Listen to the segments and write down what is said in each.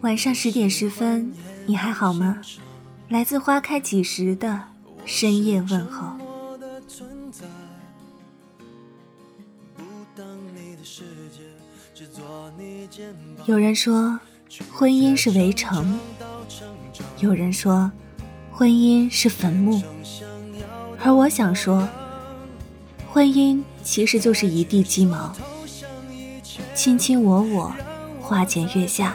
晚上十点十分，你还好吗？来自花开几时的深夜问候。有人说，婚姻是围城；有人说，婚姻是坟墓。而我想说，婚姻其实就是一地鸡毛，卿卿我我，花前月下。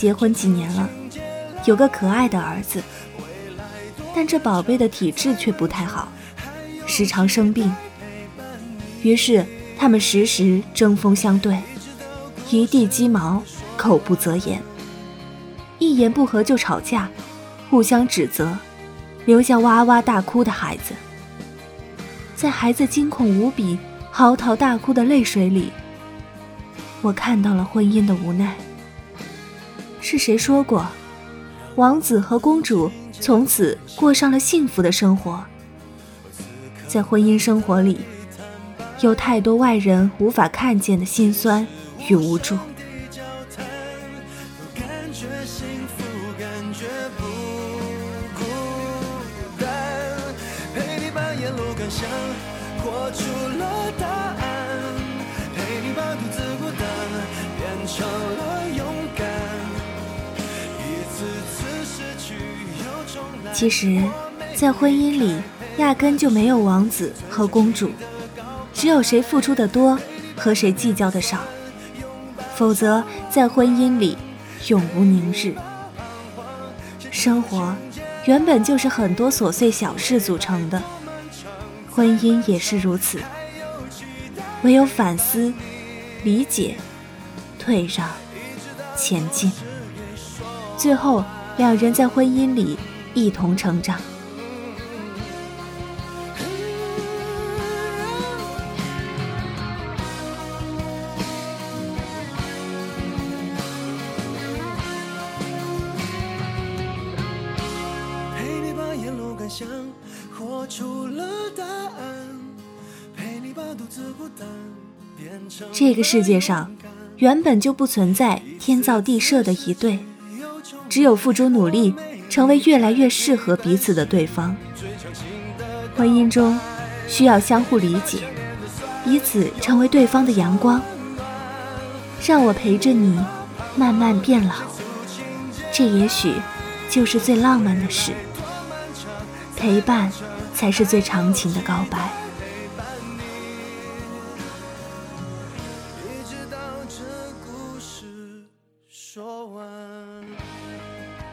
结婚几年了，有个可爱的儿子，但这宝贝的体质却不太好，时常生病。于是他们时时针锋相对，一地鸡毛，口不择言，一言不合就吵架，互相指责，留下哇哇大哭的孩子。在孩子惊恐无比、嚎啕大哭的泪水里，我看到了婚姻的无奈。是谁说过，王子和公主从此过上了幸福的生活？在婚姻生活里，有太多外人无法看见的辛酸与无助。其实，在婚姻里，压根就没有王子和公主，只有谁付出的多和谁计较的少。否则，在婚姻里永无宁日。生活原本就是很多琐碎小事组成的，婚姻也是如此。唯有反思、理解、退让、前进，最后两人在婚姻里。一同成长。这个世界上原本就不存在天造地设的一对，只有付出努力。成为越来越适合彼此的对方。婚姻中需要相互理解，彼此成为对方的阳光。让我陪着你慢慢变老，这也许就是最浪漫的事。陪伴才是最长情的告白。